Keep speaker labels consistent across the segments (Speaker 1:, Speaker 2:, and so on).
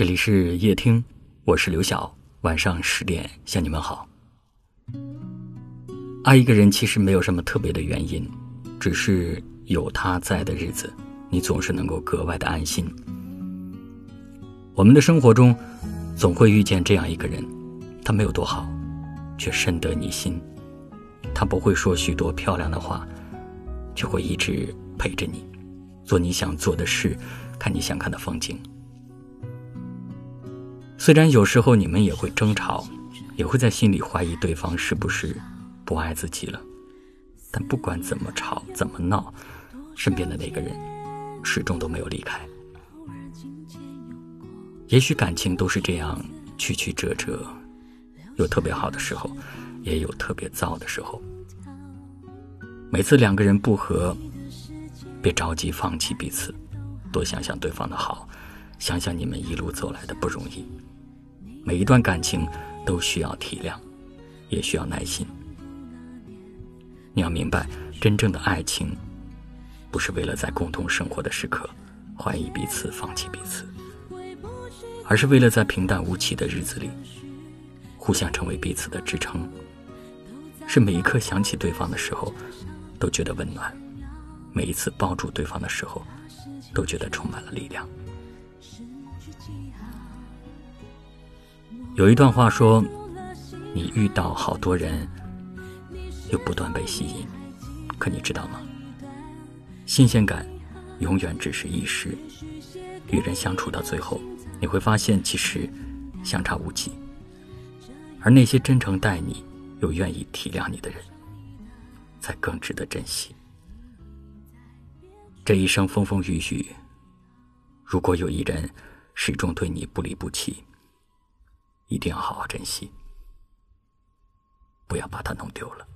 Speaker 1: 这里是夜听，我是刘晓。晚上十点向你们好。爱一个人其实没有什么特别的原因，只是有他在的日子，你总是能够格外的安心。我们的生活中，总会遇见这样一个人，他没有多好，却深得你心。他不会说许多漂亮的话，却会一直陪着你，做你想做的事，看你想看的风景。虽然有时候你们也会争吵，也会在心里怀疑对方是不是不爱自己了，但不管怎么吵怎么闹，身边的那个人始终都没有离开。也许感情都是这样曲曲折折，有特别好的时候，也有特别糟的时候。每次两个人不和，别着急放弃彼此，多想想对方的好，想想你们一路走来的不容易。每一段感情都需要体谅，也需要耐心。你要明白，真正的爱情，不是为了在共同生活的时刻怀疑彼此、放弃彼此，而是为了在平淡无奇的日子里，互相成为彼此的支撑。是每一刻想起对方的时候，都觉得温暖；每一次抱住对方的时候，都觉得充满了力量。有一段话说：“你遇到好多人，又不断被吸引，可你知道吗？新鲜感永远只是一时。与人相处到最后，你会发现其实相差无几。而那些真诚待你又愿意体谅你的人，才更值得珍惜。这一生风风雨雨，如果有一人始终对你不离不弃。”一定要好好珍惜，不要把它弄丢了。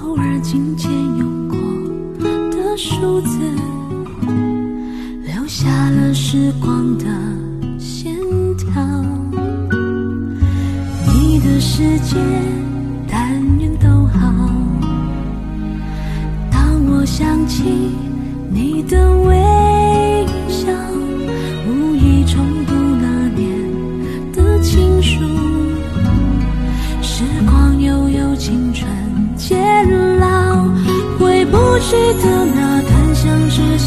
Speaker 2: 偶尔琴键用过的数字，留下了时光的线条。你的世界，但愿都好。当我想起你的微。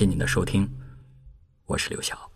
Speaker 1: 谢谢您的收听，我是刘晓。